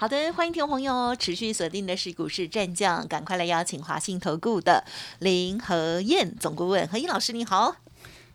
好的，欢迎听众朋友持续锁定的是股市战将，赶快来邀请华信投顾的林和燕总顾问，何燕老师你好。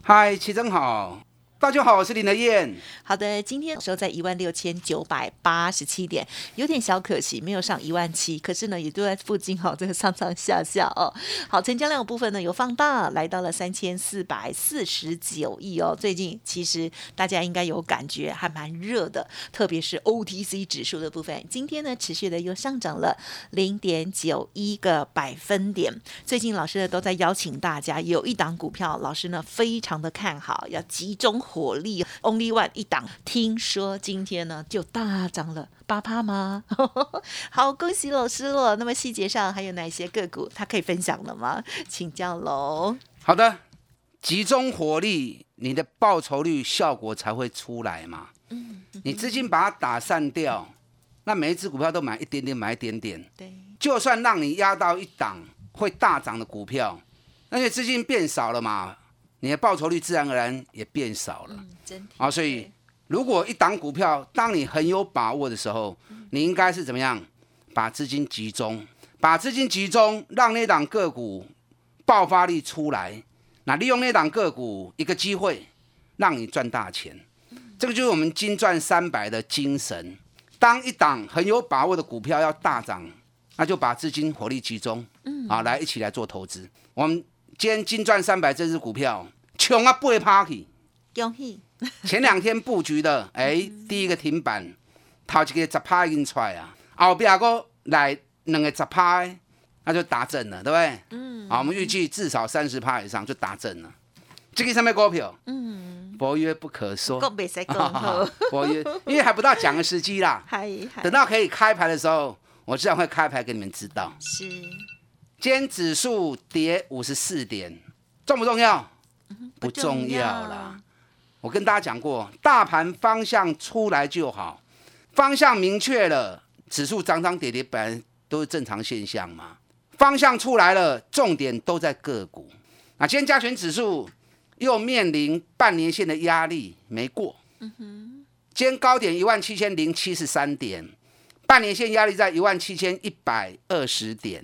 嗨，齐真好。大家好，我是林德燕。好的，今天收在一万六千九百八十七点，有点小可惜，没有上一万七，可是呢，也都在附近哈，这个上上下下哦。好，成交量部分呢有放大，来到了三千四百四十九亿哦。最近其实大家应该有感觉，还蛮热的，特别是 OTC 指数的部分，今天呢持续的又上涨了零点九一个百分点。最近老师呢都在邀请大家，有一档股票，老师呢非常的看好，要集中。火力 Only One 一档，听说今天呢就大涨了八趴吗？好，恭喜老师了。那么细节上还有哪些个股，他可以分享的吗？请教喽。好的，集中火力，你的报酬率效果才会出来嘛。嗯，你资金把它打散掉，那每一只股票都买一点点，买一点点。对，就算让你压到一档会大涨的股票，那些资金变少了嘛。你的报酬率自然而然也变少了，啊，所以如果一档股票，当你很有把握的时候，你应该是怎么样？把资金集中，把资金集中，让那档个股爆发力出来，那利用那档个股一个机会，让你赚大钱。这个就是我们金赚三百的精神。当一档很有把握的股票要大涨，那就把资金火力集中，啊，来一起来做投资。我们。今天金赚三百这只股票，穷啊不会 party，恭喜！前两天布局的，哎，第一个停板，头一个十趴已经出来啊，后边个来两个十趴，那就打正了，对不对？嗯。好，我们预计至少三十趴以上就打正了。这个上面股票，嗯，博约不可说。博约，因为还不到讲的时机啦。等到可以开牌的时候，我自然会开牌给你们知道。是。今天指数跌五十四点，重不重要？不重要啦。我跟大家讲过，大盘方向出来就好，方向明确了，指数涨涨跌跌本来都是正常现象嘛。方向出来了，重点都在个股。那今天加权指数又面临半年线的压力没过。嗯哼。今天高点一万七千零七十三点，半年线压力在一万七千一百二十点。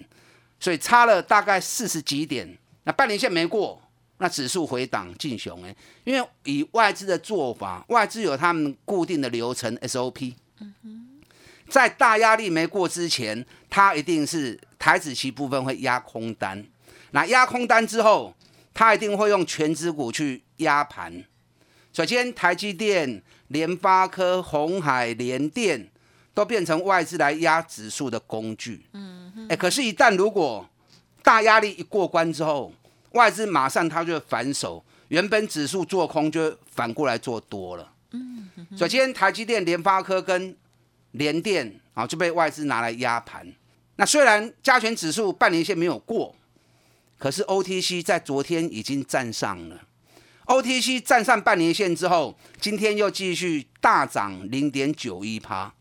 所以差了大概四十几点，那半年线没过，那指数回档进熊哎，因为以外资的做法，外资有他们固定的流程 SOP，在大压力没过之前，它一定是台子期部分会压空单，那压空单之后，它一定会用全指股去压盘。首先，台积电、联发科、红海、联电。都变成外资来压指数的工具，嗯，哎，可是，一旦如果大压力一过关之后，外资马上它就反手，原本指数做空就反过来做多了，嗯，首先台积电、联发科跟联电啊就被外资拿来压盘。那虽然加权指数半年线没有过，可是 OTC 在昨天已经站上了，OTC 站上半年线之后，今天又继续大涨零点九一趴。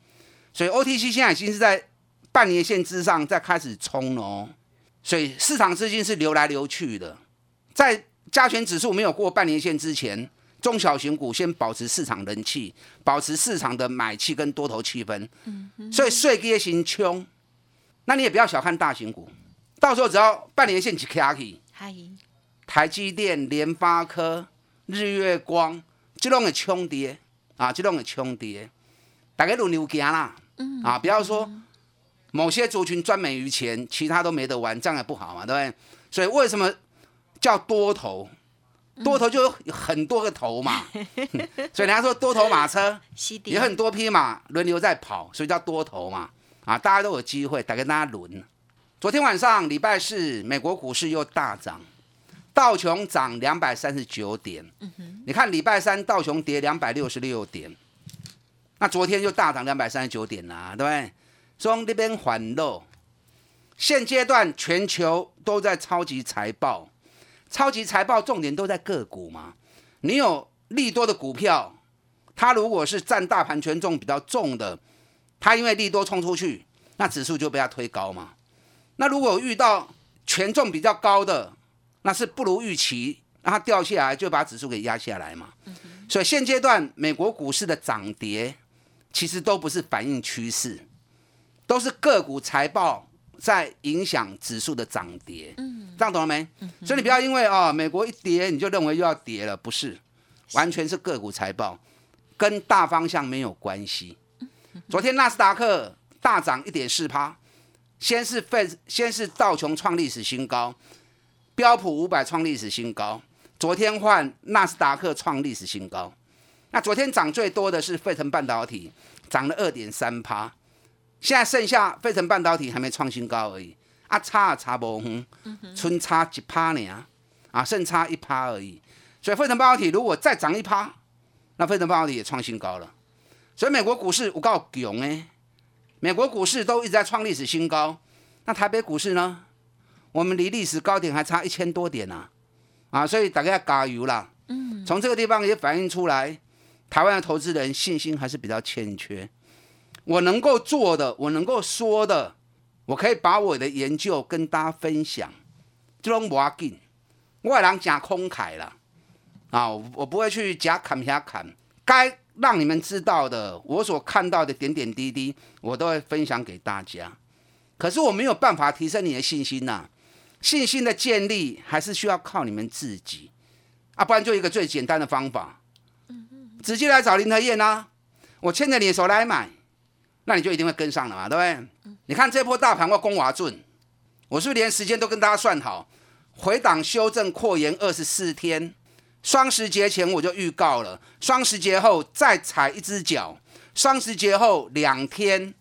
所以 OTC 现在已经是在半年线之上，再开始冲了哦。所以市场资金是流来流去的，在加权指数没有过半年线之前，中小型股先保持市场人气，保持市场的买气跟多头气氛。嗯所以税跌型冲，那你也不要小看大型股，到时候只要半年线起卡起，台积电、联发科、日月光，这种的冲跌啊，这种的冲跌，大家轮流行啦。啊，不要说某些族群专美于钱，其他都没得玩，这样也不好嘛，对不对？所以为什么叫多头？多头就有很多个头嘛，所以人家说多头马车，有很多匹马轮流在跑，所以叫多头嘛。啊，大家都有机会，打跟大家轮。昨天晚上礼拜四，美国股市又大涨，道琼涨两百三十九点。你看礼拜三道琼跌两百六十六点。那昨天就大涨两百三十九点啦，对不对？从那边缓落，现阶段全球都在超级财报，超级财报重点都在个股嘛。你有利多的股票，它如果是占大盘权重比较重的，它因为利多冲出去，那指数就被它推高嘛。那如果遇到权重比较高的，那是不如预期，让它掉下来就把指数给压下来嘛。所以现阶段美国股市的涨跌，其实都不是反映趋势，都是个股财报在影响指数的涨跌。嗯，这样懂了没？所以你不要因为哦美国一跌你就认为又要跌了，不是，完全是个股财报，跟大方向没有关系。昨天纳斯达克大涨一点四趴，先是费，先是道琼创历史新高，标普五百创历史新高。昨天换纳斯达克创历史新高，那昨天涨最多的是费城半导体，涨了二点三趴。现在剩下费城半导体还没创新高而已，啊差啊差不远，春差一趴呢，啊剩差一趴而已。所以费城半导体如果再涨一趴，那费城半导体也创新高了。所以美国股市有够强诶，美国股市都一直在创历史新高，那台北股市呢？我们离历史高点还差一千多点呢。啊，所以大家加油啦！嗯，从这个地方也反映出来，台湾的投资人信心还是比较欠缺。我能够做的，我能够说的，我可以把我的研究跟大家分享，这种要紧。外人讲空慨了啊，我不会去假砍瞎砍，该让你们知道的，我所看到的点点滴滴，我都会分享给大家。可是我没有办法提升你的信心呐。信心的建立还是需要靠你们自己啊，不然就一个最简单的方法，直接来找林德燕啊，我牵着你的手来买，那你就一定会跟上了嘛，对不对？你看这波大盘我攻瓦准，我是不是连时间都跟大家算好，回档修正扩延二十四天，双十节前我就预告了，双十节后再踩一只脚，双十节后两天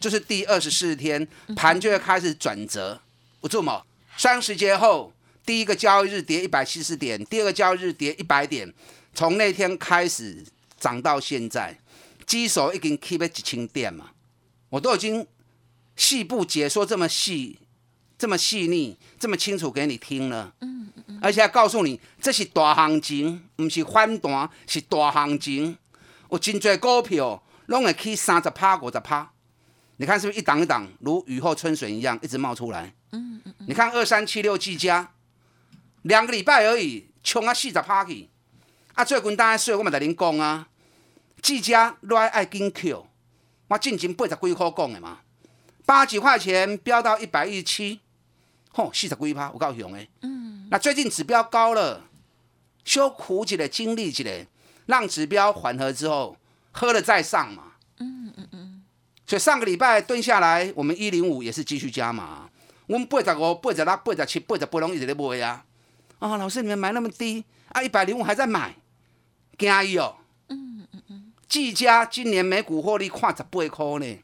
就是第二十四天，盘就会开始转折，不做嘛。双十节后，第一个交易日跌一百七十点，第二个交易日跌一百点，从那天开始涨到现在，基手已经 keep 几千点嘛，我都已经细部解说这么细、这么细腻、这么清楚给你听了。嗯嗯嗯。而且还告诉你，这是大行情，不是反弹，是大行情。有真多股票拢会去三十趴、五十趴，你看是不是一档一档如雨后春笋一样一直冒出来？嗯嗯。你看二三七六季家，两个礼拜而已，冲啊四十趴去。啊，最近当然说我嘛在恁讲啊，季家来爱紧 Q，我进前八十几块讲的嘛，八几块钱飙到一百一十七，吼四十几趴，有够熊的。嗯。那最近指标高了，修苦几的经历几的，让指标缓和之后，喝了再上嘛。嗯嗯嗯。所以上个礼拜蹲下来，我们一零五也是继续加码。我们八十五、八十六、八十七、八十八拢一直在买啊！啊，老师，你们买那么低啊？一百零五还在买，惊伊哦！嗯嗯嗯。技嘉今年每股获利看十八块呢，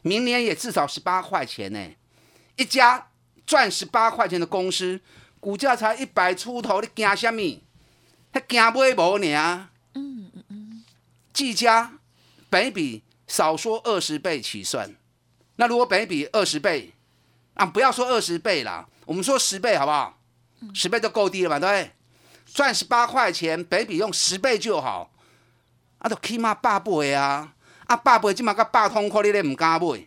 明年也至少十八块钱呢。一家赚十八块钱的公司，股价才一百出头，你惊什么？还惊买无呢？嗯嗯嗯。技嘉本比少说二十倍起算，那如果本比二十倍？啊，不要说二十倍啦，我们说十倍好不好？十倍就够低了嘛，对不对？赚十八块钱，北比用十倍就好。啊，都起码八倍啊！啊，八倍起码个八通可，你咧唔敢买？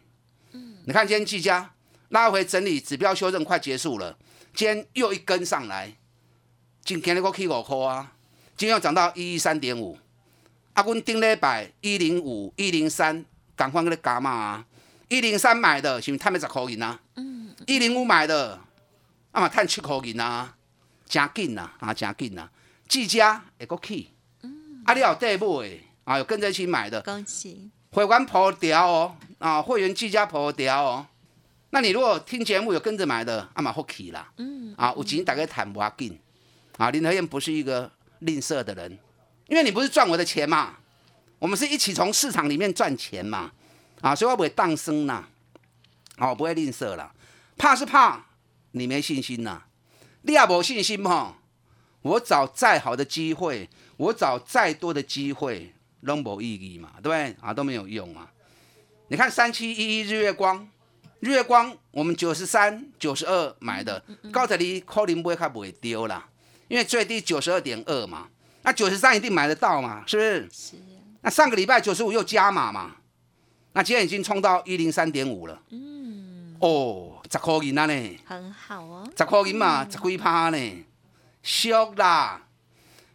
嗯。你看今天技嘉拉回整理，指标修正快结束了，今天又一根上来，今天咧个起五块啊，今天又涨到一一三点五。啊，阮顶礼拜一零五一零三，赶快给你加码啊！一零三买的，是毋是赚十块银啊？嗯。一零五买的，啊嘛赚七块银啊，诚紧呐，啊诚紧呐。技嘉会个起，啊，你有底买，啊有跟着一起买的，恭喜。会员破掉哦，啊会员技嘉破掉哦。那你如果听节目有跟着买的，啊嘛福气啦。嗯。啊，有钱大家谈不要紧。啊，林和燕不是一个吝啬的人，因为你不是赚我的钱嘛，我们是一起从市场里面赚钱嘛。啊，所以我不会当生呐，哦，不会吝啬啦。怕是怕你没信心呐，你也无信心哈。我找再好的机会，我找再多的机会，都无意义嘛，对不对？啊，都没有用啊。你看三七一一日月光，日月光我们九十三、九十二买的，高才你可能买较不会丢啦。因为最低九十二点二嘛，那九十三一定买得到嘛，是不是？是，那上个礼拜九十五又加码嘛，那今天已经冲到一零三点五了。嗯，哦，十块银啊呢，很好哦，十块银嘛，十几趴呢，俗啦。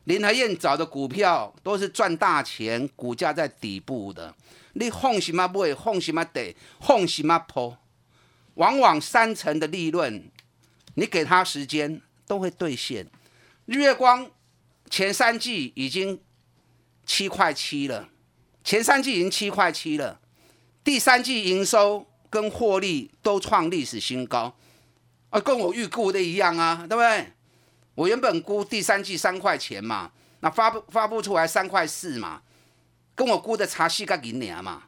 林和燕找的股票都是赚大钱，股价在底部的，你放什么买，放什么得，放什么抛，往往三成的利润，你给他时间都会兑现。日月光前三季已经七块七了，前三季已经七块七了，第三季营收跟获利都创历史新高，啊，跟我预估的一样啊，对不对？我原本估第三季三块钱嘛，那发布发布出来三块四嘛，跟我估的差四个银两嘛。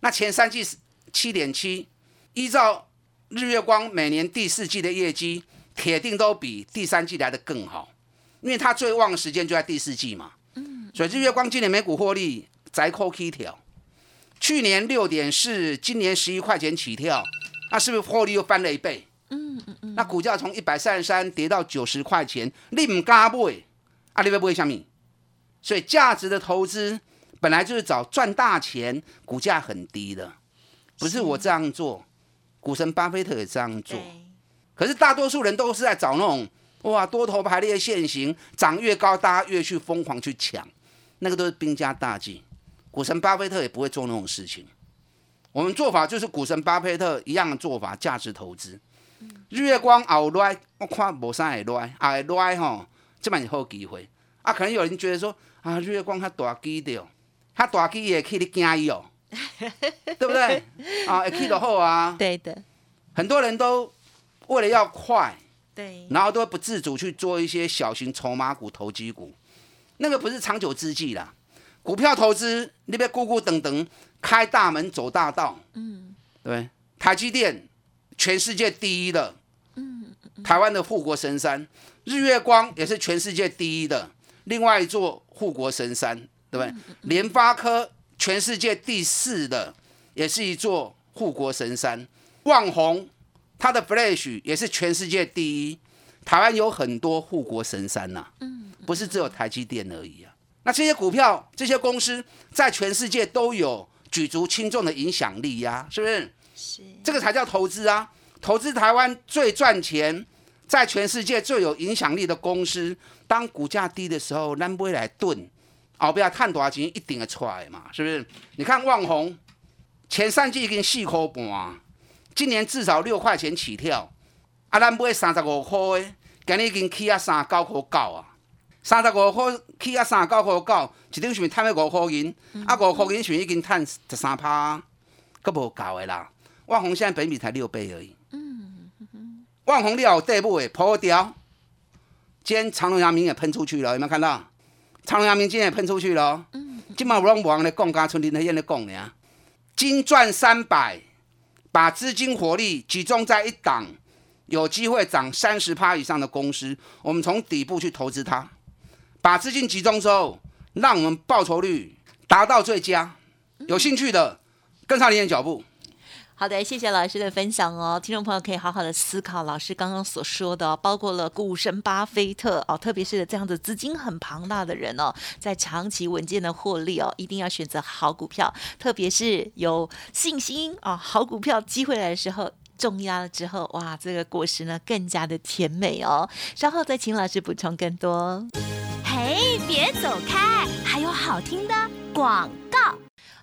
那前三季七点七，依照日月光每年第四季的业绩，铁定都比第三季来的更好，因为它最旺的时间就在第四季嘛。嗯。所以日月光今年每股获利窄扣 K 条，去年六点四，今年十一块钱起跳，那是不是获利又翻了一倍？那股价从一百三十三跌到九十块钱，你唔敢买，啊，你要买什么？所以价值的投资本来就是找赚大钱，股价很低的，不是我这样做，股神巴菲特也这样做。可是大多数人都是在找那种哇多头排列现形，涨越高大家越去疯狂去抢，那个都是兵家大忌。股神巴菲特也不会做那种事情。我们做法就是股神巴菲特一样的做法，价值投资。日月光熬来，我看无啥会来，啊会来吼，这蛮是好机会。啊，可能有人觉得说，啊日月光较大机的，它大机也可以你惊伊哦，对不对？啊，会去就好啊。对的，很多人都为了要快，对，然后都会不自主去做一些小型筹码股、投机股，那个不是长久之计啦。股票投资，你别咕咕等等，开大门走大道。嗯，对，台积电。全世界第一的，台湾的护国神山，日月光也是全世界第一的，另外一座护国神山，对不对？联发科全世界第四的，也是一座护国神山。旺宏它的 Flash 也是全世界第一，台湾有很多护国神山呐，不是只有台积电而已啊。那这些股票、这些公司在全世界都有举足轻重的影响力呀，是不是？是，这个才叫投资啊！投资台湾最赚钱，在全世界最有影响力的公司，当股价低的时候，咱不会来炖，后边探多少钱一定会出来嘛？是不是？你看旺宏前三季已经四块半，今年至少六块钱起跳，啊，咱买三十五块的，今日已经起啊三九块九啊，三十五块起啊三九块九，一张是咪赚了五块银？啊，五块银是已经赚十三趴，够无够的啦。万红现在本比才六倍而已。嗯，万宏料底部诶破掉，今天长隆阳明也喷出去了，有没有看到？长隆阳明今天也喷出去了。嗯，今嘛有人往咧讲，加村林德燕咧讲呢。金赚三百，把资金火力集中在一档有机会涨三十趴以上的公司，我们从底部去投资它，把资金集中之后，让我们报酬率达到最佳。有兴趣的，跟上林的脚步。好的，谢谢老师的分享哦。听众朋友可以好好的思考老师刚刚所说的，包括了股神巴菲特哦，特别是这样子资金很庞大的人哦，在长期稳健的获利哦，一定要选择好股票，特别是有信心啊，好股票机会来的时候，重压了之后，哇，这个果实呢更加的甜美哦。稍后再请老师补充更多。嘿，别走开，还有好听的广告。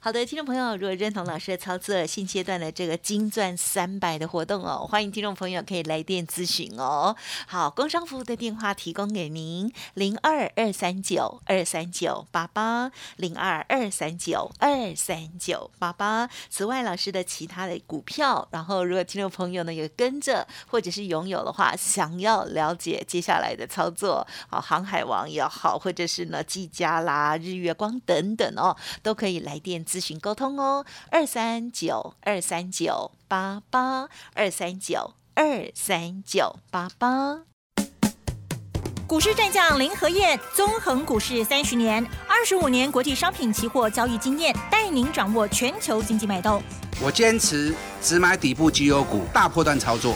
好的，听众朋友，如果认同老师的操作，现阶段的这个金钻三百的活动哦，欢迎听众朋友可以来电咨询哦。好，工商服务的电话提供给您：零二二三九二三九八八零二二三九二三九八八。此外，老师的其他的股票，然后如果听众朋友呢有跟着或者是拥有的话，想要了解接下来的操作，好，航海王也好，或者是呢技嘉啦、日月光等等哦，都可以来电咨。咨询沟通哦，二三九二三九八八二三九二三九八八。股市战将林和燕，纵横股市三十年，二十五年国际商品期货交易经验，带您掌握全球经济脉动。我坚持只买底部绩优股，大波段操作。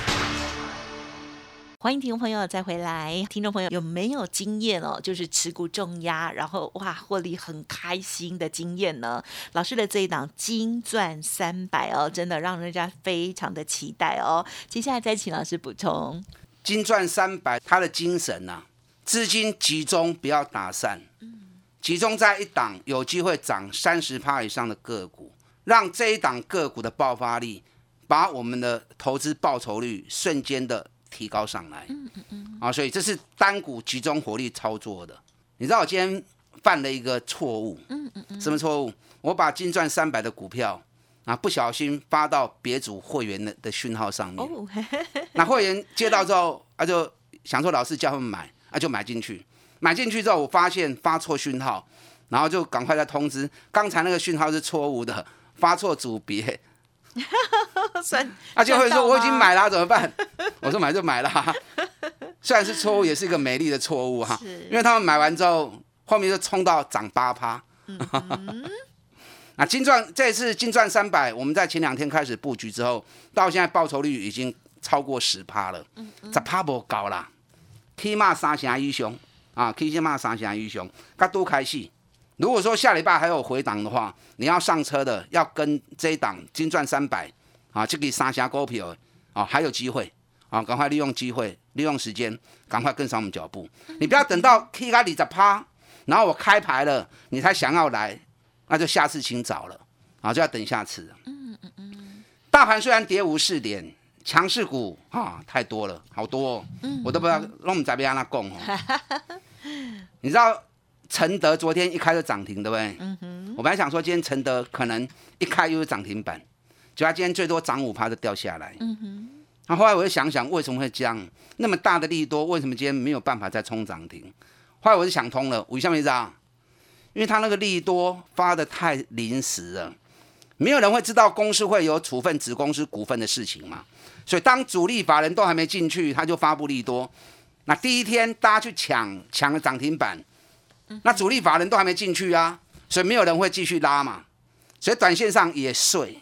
欢迎听众朋友再回来，听众朋友有没有经验哦？就是持股重压，然后哇获利很开心的经验呢？老师的这一档金赚三百哦，真的让人家非常的期待哦。接下来再请老师补充。金赚三百，它的精神呐、资金集中，不要打散，嗯集中在一档有机会涨三十趴以上的个股，让这一档个股的爆发力，把我们的投资报酬率瞬间的提高上来。嗯嗯嗯。啊，所以这是单股集中火力操作的。你知道我今天犯了一个错误，嗯嗯嗯，什么错误？我把金赚三百的股票啊，不小心发到别组会员的的讯号上面。哦，那会员接到之后，啊就想说老师叫他们买，啊就买进去。买进去之后，我发现发错讯号，然后就赶快再通知，刚才那个讯号是错误的，发错组别。算 啊就会说我已经了。买了、怎么办？我说买就买了、虽然是错误，也是一个美丽的错误哈。是因为他们买完之后，后面就冲到涨八趴。那金赚这次金赚三百，我们在前两天开始布局之后，到现在报酬率已经超过十趴了，十趴不高啦。起码三峡英雄啊，起码三峡英雄，他多开始。如果说下礼拜还有回档的话，你要上车的，要跟这一档金赚三百啊，这个三峡股票啊，还有机会啊，赶快利用机会，利用时间，赶快跟上我们脚步。你不要等到 K 个二十趴，然后我开牌了，你才想要来，那就下次请早了啊，就要等下次了。嗯嗯嗯。大盘虽然跌五四点，强势股啊太多了，好多哦，我都不知道弄们在边让他供哦。你知道承德昨天一开就涨停，对不对？嗯哼。我本来想说今天承德可能一开又是涨停板，结果它今天最多涨五趴就掉下来。嗯哼。那后来我就想想，为什么会这样？那么大的利多，为什么今天没有办法再冲涨停？后来我就想通了，为什么你知？因为他那个利多发的太临时了，没有人会知道公司会有处分子公司股份的事情嘛。所以当主力法人都还没进去，他就发布利多。那第一天大家去抢抢了涨停板，那主力法人都还没进去啊，所以没有人会继续拉嘛。所以短线上也碎，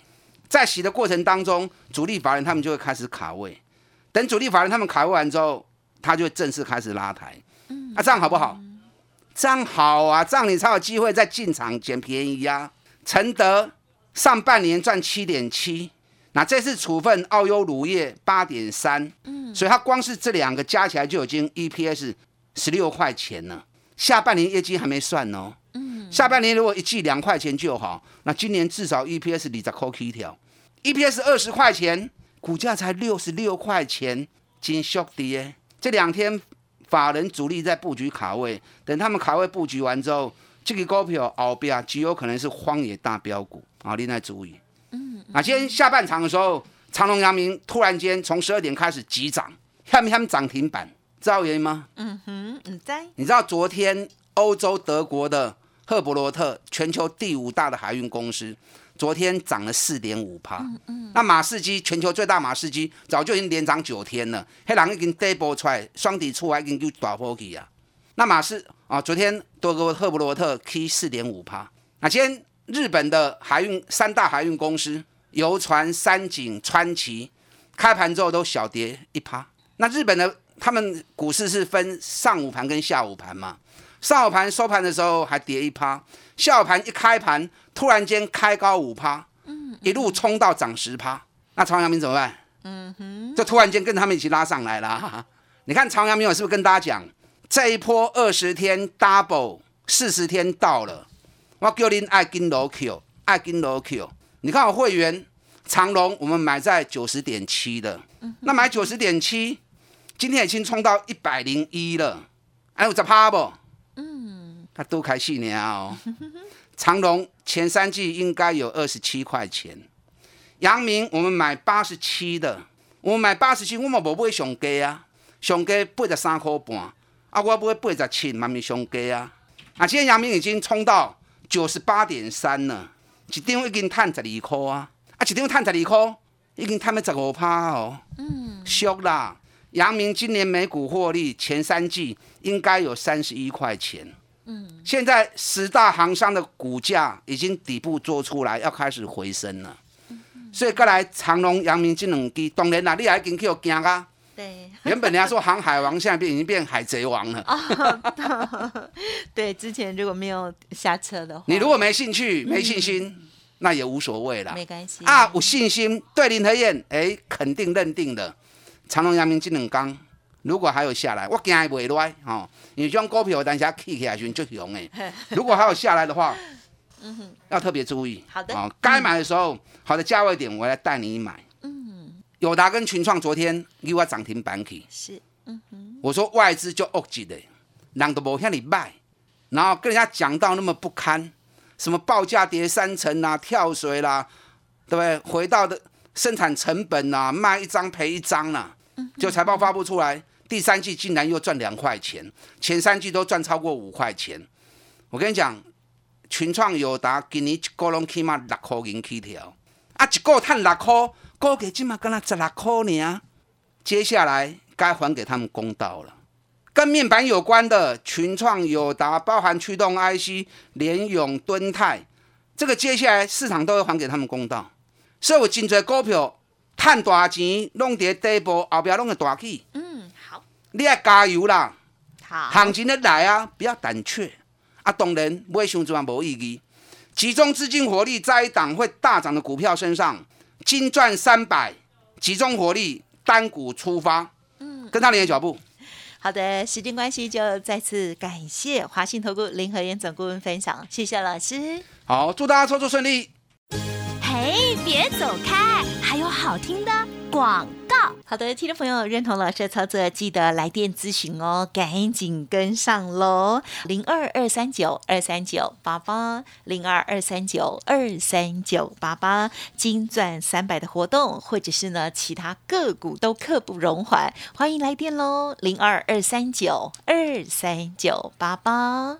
在洗的过程当中，主力法人他们就会开始卡位。等主力法人他们卡位完之后，他就会正式开始拉抬。啊，这样好不好？这样好啊，这样你才有机会再进场捡便宜呀、承德上半年赚七点七，那这次处分澳优乳业八点三，嗯，所以它光是这两个加起来就已经 EPS 十六块钱了。下半年业绩还没算哦，嗯，下半年如果一季两块钱就好，那今年至少 EPS 你在扣起条，EPS 二十块钱，股价才六十六块钱，真缩跌。这两天法人主力在布局卡位，等他们卡位布局完之后，这个股票后边极有可能是荒野大标股啊，另外注意。嗯，啊，今天下半场的时候，长隆、阳明突然间从十二点开始急涨，他们他们涨停板，知道原因吗？嗯，你在你知道昨天欧洲德国的赫伯罗特，全球第五大的海运公司，昨天涨了四点五趴。那马士基全球最大马士基早就已经连涨九天了，黑狼已经 double 出来，双底出来已经就大波起啊。那马士啊，昨天德国赫伯罗特 K 四点五趴。那今天日本的海运三大海运公司，游船、三井、川崎，开盘之后都小跌一趴。那日本的他们股市是分上午盘跟下午盘嘛，上午盘收盘的时候还跌一趴，下午盘一开盘突然间开高五趴，一路冲到涨十趴，那朝阳明怎么办？嗯哼，就突然间跟他们一起拉上来了。你看朝阳明，我是不是跟大家讲，这一波二十天 double，四十天到了，我叫您爱跟楼 Q，爱跟楼 Q。你看我会员长隆我们买在九十点七的，那买九十点七，今天已经冲到一百零一了，还有十趴不？嗯，它都开戏年哦。长隆前三季应该有二十七块钱，阳明我们买八十七的，我们买八十七，我嘛无买上低啊，上低八十三块半，啊，我买八十七嘛咪上低啊，啊，今天阳明已经冲到九十八点三了，一张已经赚十二块啊，啊，一张赚十二块，已经赚了十五趴哦，嗯，俗啦。阳明今年每股获利前三季应该有三十一块钱。嗯，现在十大行商的股价已经底部做出来，要开始回升了。所以，过来长隆、阳明这两支，当然啦，你还跟去有惊啊？对，原本人家说航海王，现在变已经变海贼王了。对，之前如果没有下车的话，你如果没兴趣、没信心，那也无所谓啦。没关系啊，有信心对林和燕，哎，肯定认定的。长隆、阳明这两天，如果还有下来，我惊伊袂来哦。因为这种股票，但是它起起来就就熊哎。如果还有下来的话，嗯哼要特别注意。好的，哦，该买的时候，好的价位点，我来带你买。嗯，友达跟群创昨天又要涨停板起。是，嗯哼。我说外资就恶极的，人都无向你卖，然后跟人家讲到那么不堪，什么报价跌三成啦，跳水啦，对不对？回到的生产成本啦，卖一张赔一张啦。就财报发布出来，第三季竟然又赚两块钱，前三季都赚超过五块钱。我跟你讲，群创友达今年一个拢起码六块银起跳，啊，一个赚六块，估计起码跟那十六块呢。接下来该还给他们公道了。跟面板有关的群创友达，包含驱动 IC、联永、敦泰，这个接下来市场都会还给他们公道。所以我真多股票。赚大钱，弄伫底部，后边弄会大起。嗯，好，你要加油啦！好，行情的来啊，不要胆怯。啊，当然买上这样无意义。集中资金火力在一档会大涨的股票身上，金赚三百，集中火力单股出发。嗯，跟上你的脚步。好的，时间关系就再次感谢华信投顾林和燕总顾问分享，谢谢老师。好，祝大家操作顺利。哎，别走开！还有好听的广告。好的，听众朋友认同老师的操作，记得来电咨询哦，赶紧跟上喽！零二二三九二三九八八，零二二三九二三九八八，金钻三百的活动，或者是呢其他个股都刻不容缓，欢迎来电喽！零二二三九二三九八八。